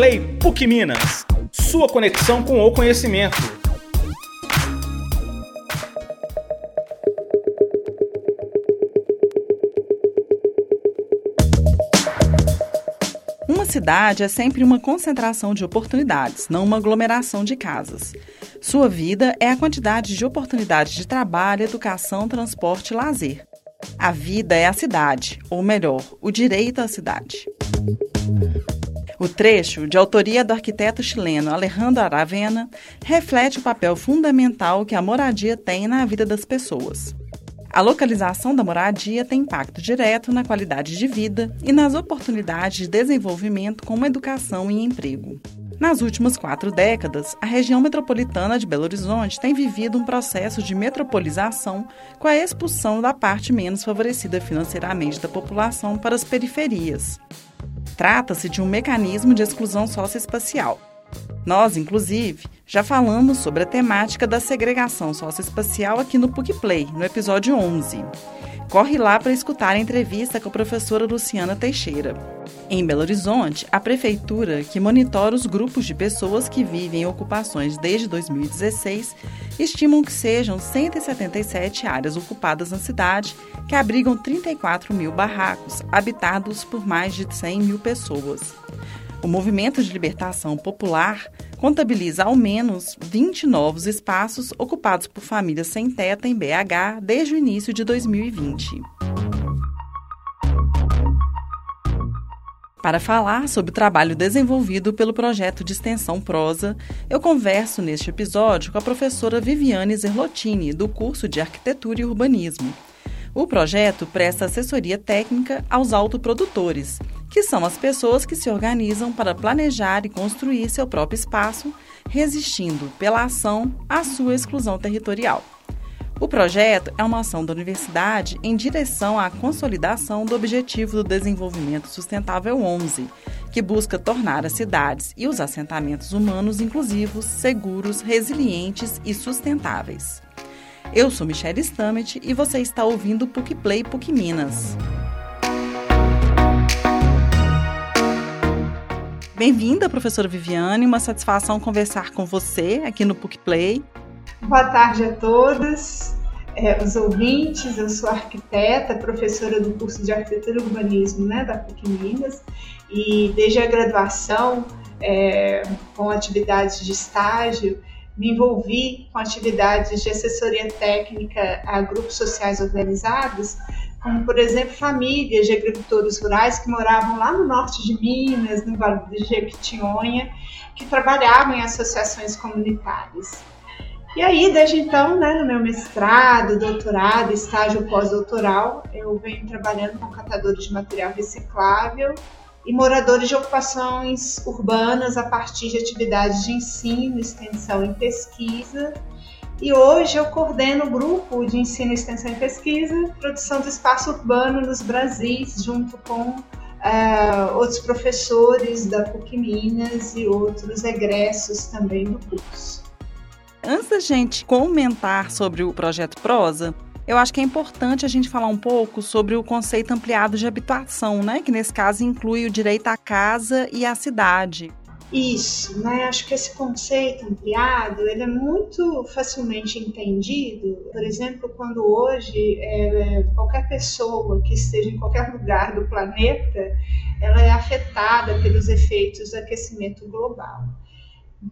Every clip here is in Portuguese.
Play PUC Minas, sua conexão com o conhecimento. Uma cidade é sempre uma concentração de oportunidades, não uma aglomeração de casas. Sua vida é a quantidade de oportunidades de trabalho, educação, transporte e lazer. A vida é a cidade, ou melhor, o direito à cidade. O trecho, de autoria do arquiteto chileno Alejandro Aravena, reflete o papel fundamental que a moradia tem na vida das pessoas. A localização da moradia tem impacto direto na qualidade de vida e nas oportunidades de desenvolvimento como educação e emprego. Nas últimas quatro décadas, a região metropolitana de Belo Horizonte tem vivido um processo de metropolização com a expulsão da parte menos favorecida financeiramente da população para as periferias. Trata-se de um mecanismo de exclusão socioespacial. Nós, inclusive, já falamos sobre a temática da segregação socioespacial aqui no PUC Play, no episódio 11. Corre lá para escutar a entrevista com a professora Luciana Teixeira. Em Belo Horizonte, a prefeitura, que monitora os grupos de pessoas que vivem em ocupações desde 2016, estimam que sejam 177 áreas ocupadas na cidade, que abrigam 34 mil barracos, habitados por mais de 100 mil pessoas. O Movimento de Libertação Popular contabiliza ao menos 20 novos espaços ocupados por famílias sem teto em BH desde o início de 2020. Para falar sobre o trabalho desenvolvido pelo projeto de extensão Prosa, eu converso neste episódio com a professora Viviane Zerlotini, do curso de Arquitetura e Urbanismo. O projeto presta assessoria técnica aos autoprodutores, que são as pessoas que se organizam para planejar e construir seu próprio espaço, resistindo pela ação à sua exclusão territorial. O projeto é uma ação da universidade em direção à consolidação do Objetivo do Desenvolvimento Sustentável 11, que busca tornar as cidades e os assentamentos humanos inclusivos, seguros, resilientes e sustentáveis. Eu sou Michelle Stamet e você está ouvindo PUC Play PUC Minas. Bem-vinda, professora Viviane. Uma satisfação conversar com você aqui no PUC Play. Boa tarde a todos, é, os ouvintes. Eu sou arquiteta, professora do curso de Arquitetura e Urbanismo né, da PUC Minas e desde a graduação, é, com atividades de estágio, me envolvi com atividades de assessoria técnica a grupos sociais organizados, como, por exemplo, famílias de agricultores rurais que moravam lá no norte de Minas, no Vale de Jequitinhonha, que trabalhavam em associações comunitárias. E aí, desde então, né, no meu mestrado, doutorado, estágio pós-doutoral, eu venho trabalhando com catadores de material reciclável e moradores de ocupações urbanas a partir de atividades de ensino, extensão e pesquisa. E hoje eu coordeno o grupo de ensino, extensão e pesquisa, produção do espaço urbano nos Brasis, junto com uh, outros professores da PUC Minas e outros egressos também do curso. Antes da gente comentar sobre o projeto Prosa, eu acho que é importante a gente falar um pouco sobre o conceito ampliado de habitação, né? Que nesse caso inclui o direito à casa e à cidade. Isso, né? Acho que esse conceito ampliado ele é muito facilmente entendido. Por exemplo, quando hoje é, qualquer pessoa que esteja em qualquer lugar do planeta, ela é afetada pelos efeitos do aquecimento global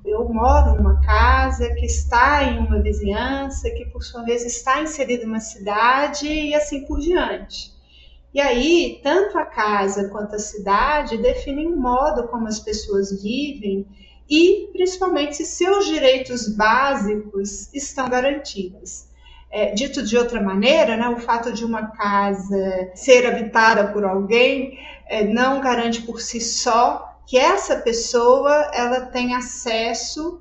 eu moro numa casa que está em uma vizinhança, que por sua vez está inserida em uma cidade e assim por diante. E aí, tanto a casa quanto a cidade definem o modo como as pessoas vivem e, principalmente, se seus direitos básicos estão garantidos. É, dito de outra maneira, né, o fato de uma casa ser habitada por alguém é, não garante por si só que essa pessoa ela tem acesso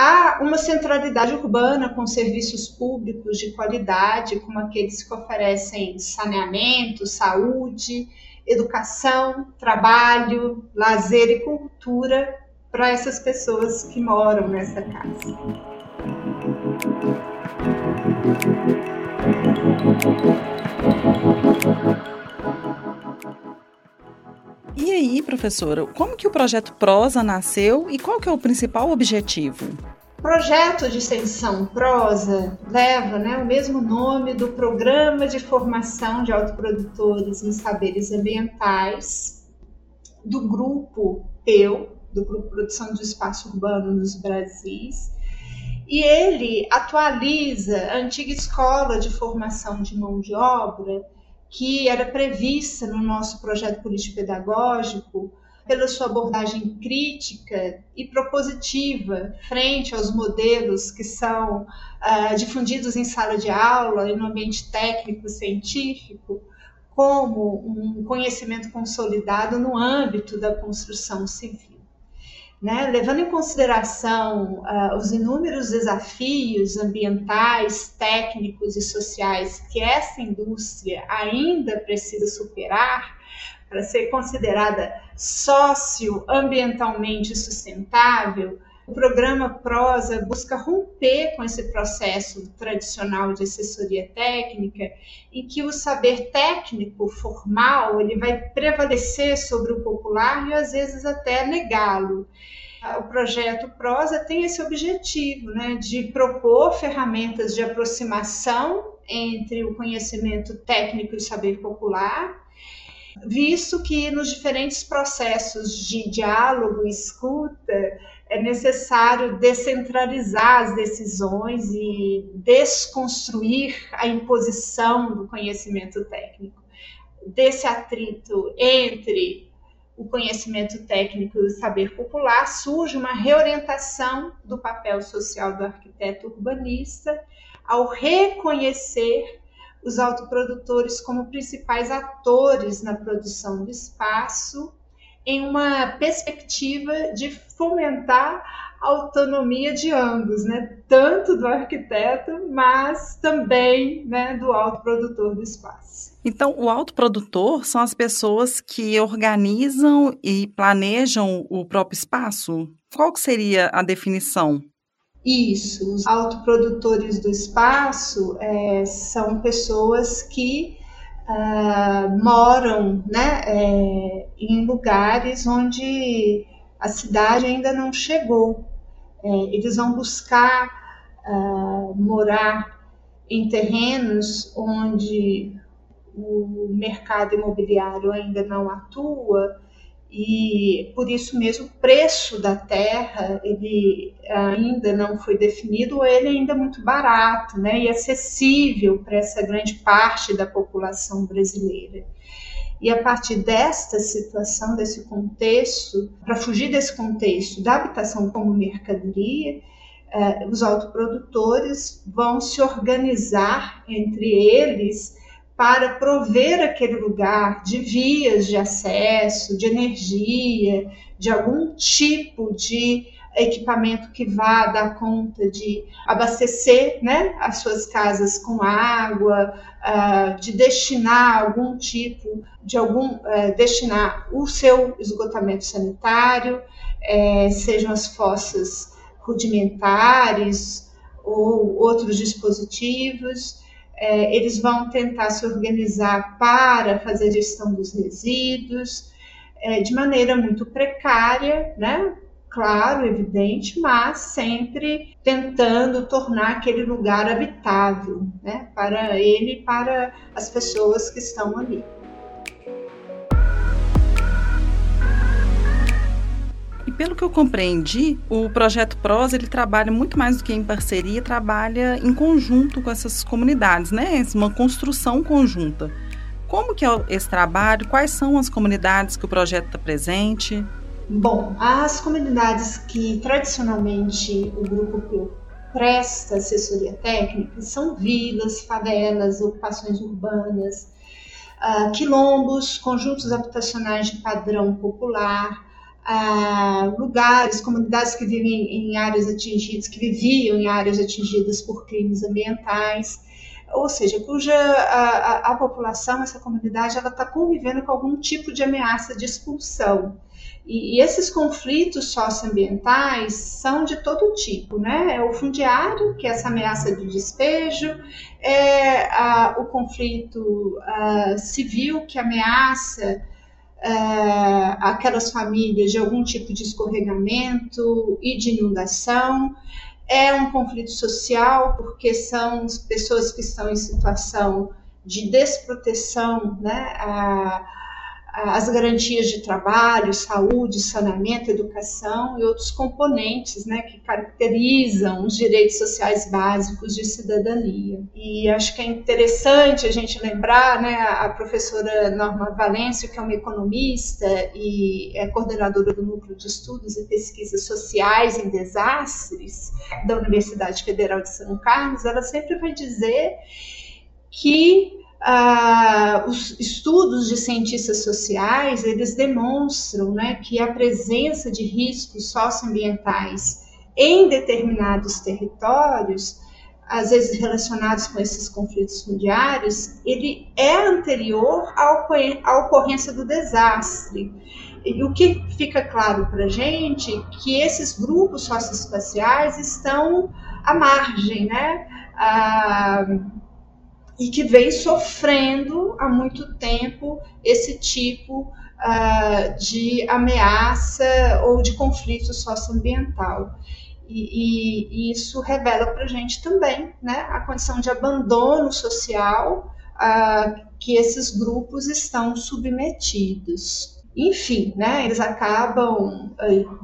a uma centralidade urbana com serviços públicos de qualidade, como aqueles que oferecem saneamento, saúde, educação, trabalho, lazer e cultura para essas pessoas que moram nessa casa. E aí, professora, como que o projeto Prosa nasceu e qual que é o principal objetivo? Projeto de extensão Prosa leva né, o mesmo nome do Programa de Formação de Autoprodutores em Saberes Ambientais do Grupo PEU, do Grupo Produção de Espaço Urbano nos Brasis, e ele atualiza a antiga escola de formação de mão de obra que era prevista no nosso projeto político-pedagógico pela sua abordagem crítica e propositiva frente aos modelos que são uh, difundidos em sala de aula e no ambiente técnico científico, como um conhecimento consolidado no âmbito da construção civil. Né? Levando em consideração uh, os inúmeros desafios ambientais, técnicos e sociais que essa indústria ainda precisa superar, para ser considerada socioambientalmente sustentável, o programa Prosa busca romper com esse processo tradicional de assessoria técnica, em que o saber técnico formal ele vai prevalecer sobre o popular e às vezes até negá-lo. O projeto Prosa tem esse objetivo, né, de propor ferramentas de aproximação entre o conhecimento técnico e o saber popular visto que nos diferentes processos de diálogo e escuta é necessário descentralizar as decisões e desconstruir a imposição do conhecimento técnico. Desse atrito entre o conhecimento técnico e o saber popular, surge uma reorientação do papel social do arquiteto urbanista ao reconhecer os autoprodutores como principais atores na produção do espaço, em uma perspectiva de fomentar a autonomia de ambos, né? tanto do arquiteto, mas também né, do autoprodutor do espaço. Então, o autoprodutor são as pessoas que organizam e planejam o próprio espaço? Qual seria a definição? Isso, os autoprodutores do espaço é, são pessoas que uh, moram né, é, em lugares onde a cidade ainda não chegou. É, eles vão buscar uh, morar em terrenos onde o mercado imobiliário ainda não atua e por isso mesmo o preço da terra ele ainda não foi definido ou ele é ainda muito barato né, e acessível para essa grande parte da população brasileira. E a partir desta situação, desse contexto, para fugir desse contexto da habitação como mercadoria, eh, os autoprodutores vão se organizar entre eles para prover aquele lugar de vias de acesso, de energia, de algum tipo de equipamento que vá dar conta de abastecer né, as suas casas com água, uh, de destinar algum tipo, de algum uh, destinar o seu esgotamento sanitário, uh, sejam as fossas rudimentares ou outros dispositivos é, eles vão tentar se organizar para fazer gestão dos resíduos é, de maneira muito precária, né? Claro, evidente, mas sempre tentando tornar aquele lugar habitável, né? Para ele e para as pessoas que estão ali. Pelo que eu compreendi, o projeto PROS ele trabalha muito mais do que em parceria, trabalha em conjunto com essas comunidades, né? Uma construção conjunta. Como que é esse trabalho? Quais são as comunidades que o projeto está presente? Bom, as comunidades que tradicionalmente o grupo presta assessoria técnica são vilas, favelas, ocupações urbanas, uh, quilombos, conjuntos habitacionais de padrão popular, lugares, comunidades que vivem em áreas atingidas, que viviam em áreas atingidas por crimes ambientais, ou seja, cuja a, a, a população, essa comunidade, ela está convivendo com algum tipo de ameaça de expulsão. E, esses conflitos socioambientais são de todo tipo, né? É o fundiário, que é essa ameaça de despejo, é a, o conflito civil, que ameaça aquelas famílias de algum tipo de escorregamento e de inundação. É um conflito social, porque são pessoas que estão em situação de desproteção, né? As garantias de trabalho, saúde, saneamento, educação e outros componentes né, que caracterizam os direitos sociais básicos de cidadania. E acho que é interessante a gente lembrar né, a professora Norma Valêncio, que é uma economista e é coordenadora do Núcleo de Estudos e Pesquisas Sociais em Desastres da Universidade Federal de São Carlos, ela sempre vai dizer que ah, os estudos de cientistas sociais eles demonstram né, que a presença de riscos socioambientais em determinados territórios, às vezes relacionados com esses conflitos fundiários, ele é anterior à ocorrência do desastre. E o que fica claro para a gente que esses grupos socioespaciais estão à margem, né? Ah, e que vem sofrendo há muito tempo esse tipo uh, de ameaça ou de conflito socioambiental. E, e, e isso revela para a gente também né, a condição de abandono social uh, que esses grupos estão submetidos enfim, né, eles acabam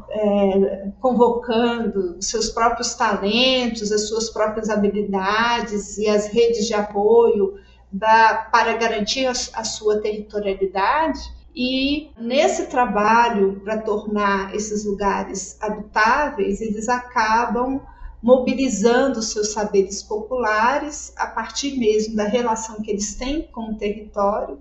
é, convocando seus próprios talentos, as suas próprias habilidades e as redes de apoio da, para garantir a, a sua territorialidade. E nesse trabalho para tornar esses lugares habitáveis, eles acabam mobilizando seus saberes populares a partir mesmo da relação que eles têm com o território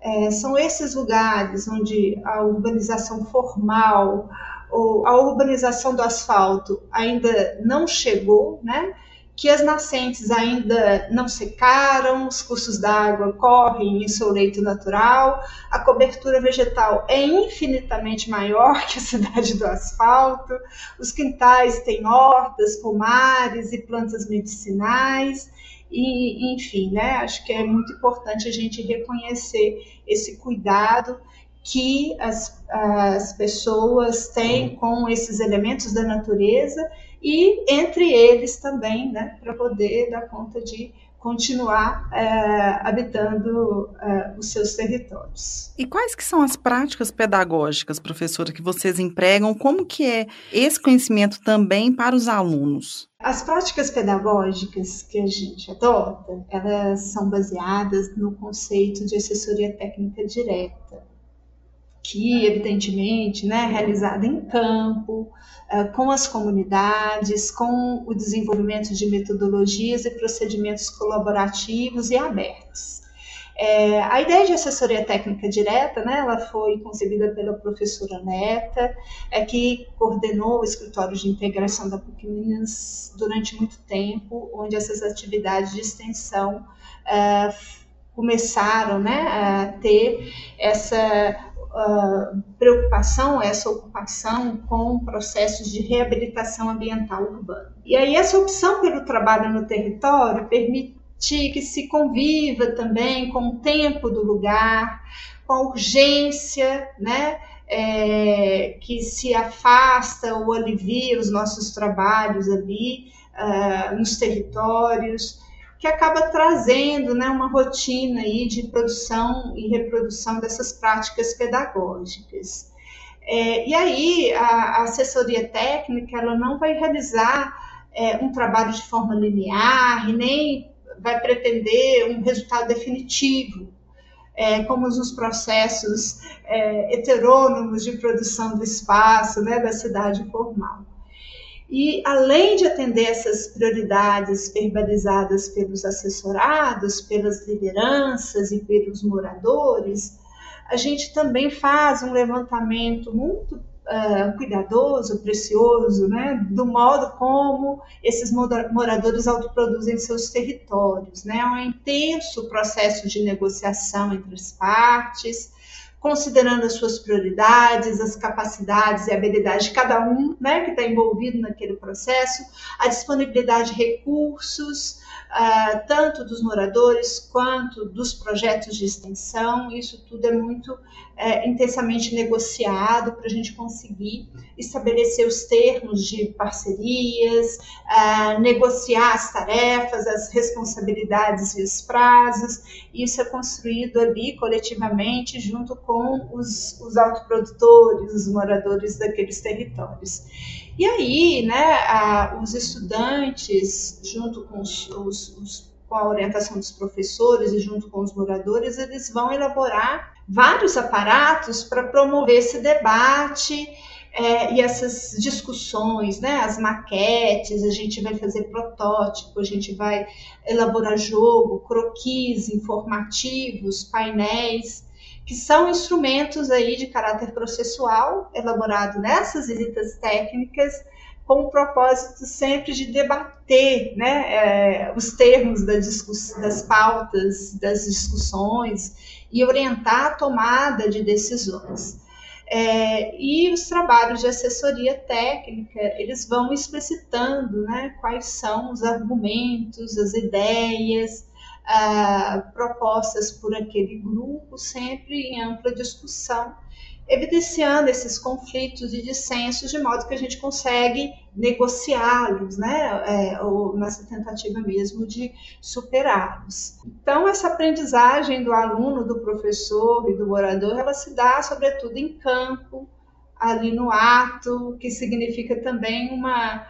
é, são esses lugares onde a urbanização formal ou a urbanização do asfalto ainda não chegou, né? que as nascentes ainda não secaram, os cursos d'água correm em seu leito natural, a cobertura vegetal é infinitamente maior que a cidade do asfalto, os quintais têm hortas, pomares e plantas medicinais, e, enfim, né, acho que é muito importante a gente reconhecer esse cuidado que as, as pessoas têm com esses elementos da natureza e entre eles também, né, para poder dar conta de continuar é, habitando é, os seus territórios. E quais que são as práticas pedagógicas, professora, que vocês empregam? Como que é esse conhecimento também para os alunos? As práticas pedagógicas que a gente adota, elas são baseadas no conceito de assessoria técnica direta, que evidentemente né, realizada em campo, eh, com as comunidades, com o desenvolvimento de metodologias e procedimentos colaborativos e abertos. É, a ideia de assessoria técnica direta, né, ela foi concebida pela professora Neta, é, que coordenou o escritório de integração da PUC Minas durante muito tempo, onde essas atividades de extensão é, começaram né, a ter essa preocupação, essa ocupação com processos de reabilitação ambiental urbana. E aí essa opção pelo trabalho no território permite que se conviva também com o tempo do lugar, com a urgência, né? É, que se afasta ou alivia os nossos trabalhos ali uh, nos territórios que acaba trazendo né, uma rotina aí de produção e reprodução dessas práticas pedagógicas. É, e aí a, a, assessoria técnica ela não vai realizar é, um trabalho de forma linear nem vai pretender um resultado definitivo, é, como nos processos é, heterônomos de produção do espaço, né, da cidade formal. E além de atender essas prioridades verbalizadas pelos assessorados, pelas lideranças e pelos moradores, a gente também faz um levantamento muito uh, cuidadoso, precioso, né, do modo como esses moradores autoproduzem seus territórios. Né? É um intenso processo de negociação entre as partes, considerando as suas prioridades, as capacidades e habilidades de cada um né, que está envolvido naquele processo, a disponibilidade de recursos, uh, tanto dos moradores quanto dos projetos de extensão, isso tudo é muito é, intensamente negociado para a gente conseguir estabelecer os termos de parcerias, é, negociar as tarefas, as responsabilidades e os prazos. Isso é construído ali coletivamente junto com os, os autoprodutores, os moradores daqueles territórios. E aí, né, os estudantes, junto com os, os, os com a orientação dos professores e junto com os moradores, eles vão elaborar vários aparatos para promover esse debate é, e essas discussões, né? As maquetes, a gente vai fazer protótipo, a gente vai elaborar jogo, croquis informativos, painéis, que são instrumentos aí de caráter processual elaborado nessas visitas técnicas com o propósito sempre de debater né, é, os termos da das pautas, das discussões e orientar a tomada de decisões. É, e os trabalhos de assessoria técnica, eles vão explicitando né, quais são os argumentos, as ideias, ah, propostas por aquele grupo, sempre em ampla discussão evidenciando esses conflitos e dissensos de modo que a gente consegue negociá-los, né, é, ou nessa tentativa mesmo de superá-los. Então, essa aprendizagem do aluno, do professor e do morador, ela se dá sobretudo em campo, ali no ato, que significa também uma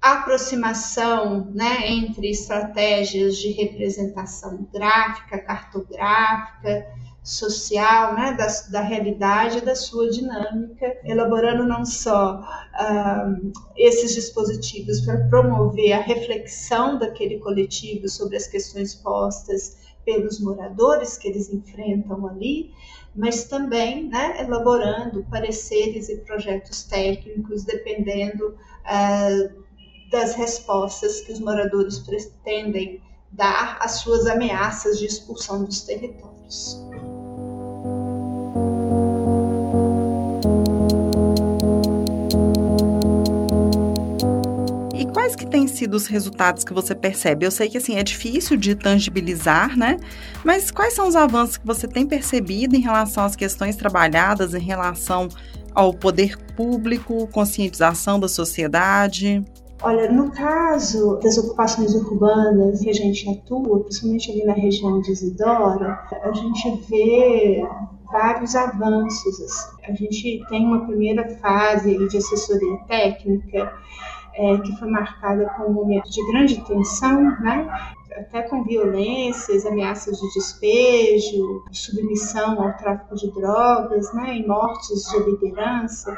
aproximação né, entre estratégias de representação gráfica, cartográfica, social, né, da, da realidade da sua dinâmica, elaborando não só uh, esses dispositivos para promover a reflexão daquele coletivo sobre as questões postas pelos moradores que eles enfrentam ali, mas também né, elaborando pareceres e projetos técnicos, dependendo uh, das respostas que os moradores pretendem dar às suas ameaças de expulsão dos territórios. Quais que têm sido os resultados que você percebe? Eu sei que assim é difícil de tangibilizar, né? Mas quais são os avanços que você tem percebido em relação às questões trabalhadas, em relação ao poder público, conscientização da sociedade? Olha, no caso das ocupações urbanas que a gente atua, principalmente ali na região de Isidora, a gente vê vários avanços. A gente tem uma primeira fase de assessoria técnica é, que foi marcada com um momento de grande tensão, né? até com violências, ameaças de despejo, submissão ao tráfico de drogas, né, e mortes de liderança.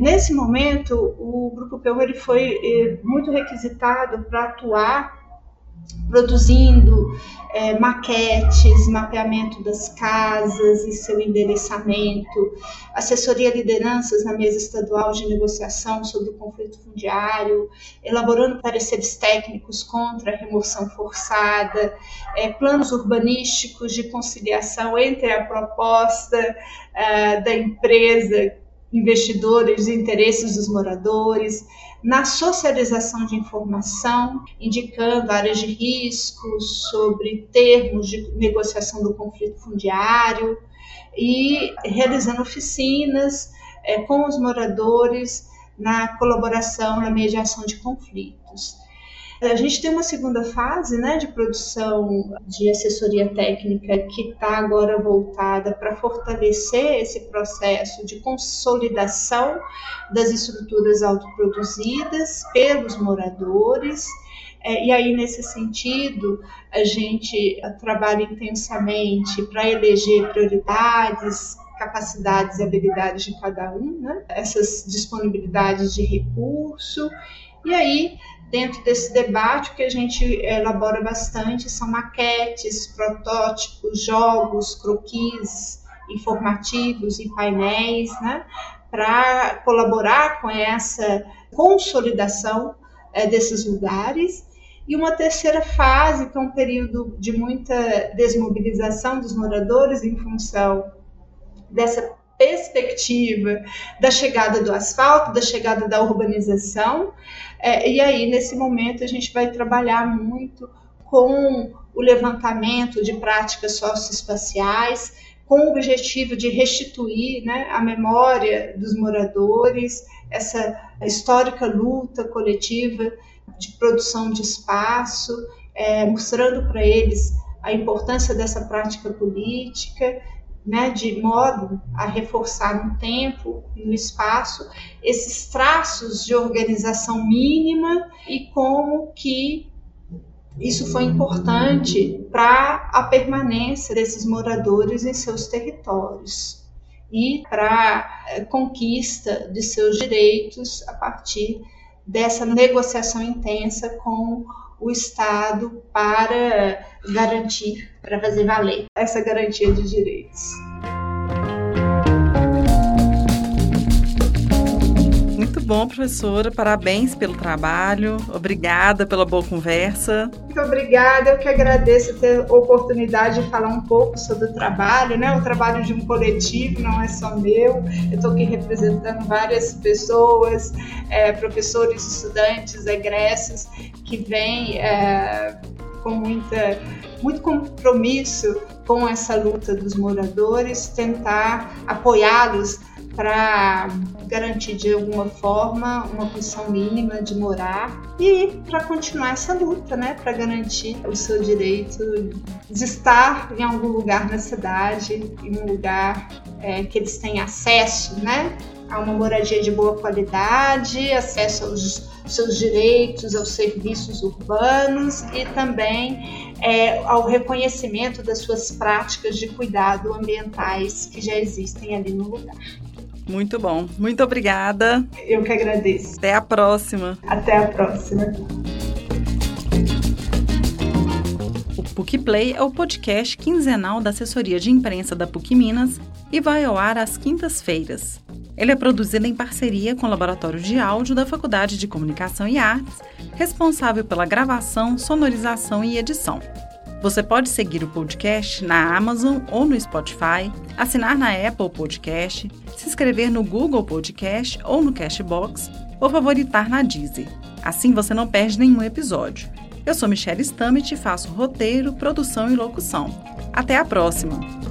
Nesse momento, o Grupo Peu ele foi eh, muito requisitado para atuar produzindo é, maquetes, mapeamento das casas e seu endereçamento, assessoria a lideranças na mesa estadual de negociação sobre o conflito fundiário, elaborando pareceres técnicos contra a remoção forçada, é, planos urbanísticos de conciliação entre a proposta é, da empresa investidores e interesses dos moradores, na socialização de informação, indicando áreas de risco sobre termos de negociação do conflito fundiário e realizando oficinas é, com os moradores na colaboração na mediação de conflitos. A gente tem uma segunda fase né, de produção de assessoria técnica que está agora voltada para fortalecer esse processo de consolidação das estruturas autoproduzidas pelos moradores. É, e aí, nesse sentido, a gente trabalha intensamente para eleger prioridades, capacidades e habilidades de cada um, né? essas disponibilidades de recurso. E aí, Dentro desse debate, o que a gente elabora bastante são maquetes, protótipos, jogos, croquis informativos e painéis, né, para colaborar com essa consolidação é, desses lugares. E uma terceira fase, que é um período de muita desmobilização dos moradores em função dessa perspectiva da chegada do asfalto, da chegada da urbanização. É, e aí, nesse momento, a gente vai trabalhar muito com o levantamento de práticas socioespaciais, com o objetivo de restituir né, a memória dos moradores, essa histórica luta coletiva de produção de espaço, é, mostrando para eles a importância dessa prática política, né, de modo a reforçar no tempo e no espaço esses traços de organização mínima e como que isso foi importante para a permanência desses moradores em seus territórios e para a eh, conquista de seus direitos a partir dessa negociação intensa com o Estado para garantir, para fazer valer essa garantia de direitos. Bom, professora. Parabéns pelo trabalho. Obrigada pela boa conversa. Muito obrigada. Eu que agradeço ter a oportunidade de falar um pouco sobre o trabalho, né? O trabalho de um coletivo, não é só meu. Eu estou aqui representando várias pessoas, é, professores, estudantes, egressos, que vêm é, com muita, muito compromisso com essa luta dos moradores, tentar apoiá-los para garantir de alguma forma uma condição mínima de morar e para continuar essa luta, né, para garantir o seu direito de estar em algum lugar na cidade, em um lugar é, que eles têm acesso, né, a uma moradia de boa qualidade, acesso aos seus direitos, aos serviços urbanos e também é, ao reconhecimento das suas práticas de cuidado ambientais que já existem ali no lugar. Muito bom. Muito obrigada. Eu que agradeço. Até a próxima. Até a próxima. O PUC Play é o podcast quinzenal da assessoria de imprensa da PUC Minas e vai ao ar às quintas-feiras. Ele é produzido em parceria com o Laboratório de Áudio da Faculdade de Comunicação e Artes, responsável pela gravação, sonorização e edição. Você pode seguir o podcast na Amazon ou no Spotify, assinar na Apple Podcast, se inscrever no Google Podcast ou no Cashbox ou favoritar na Deezer. Assim você não perde nenhum episódio. Eu sou Michelle Stammet e faço roteiro, produção e locução. Até a próxima!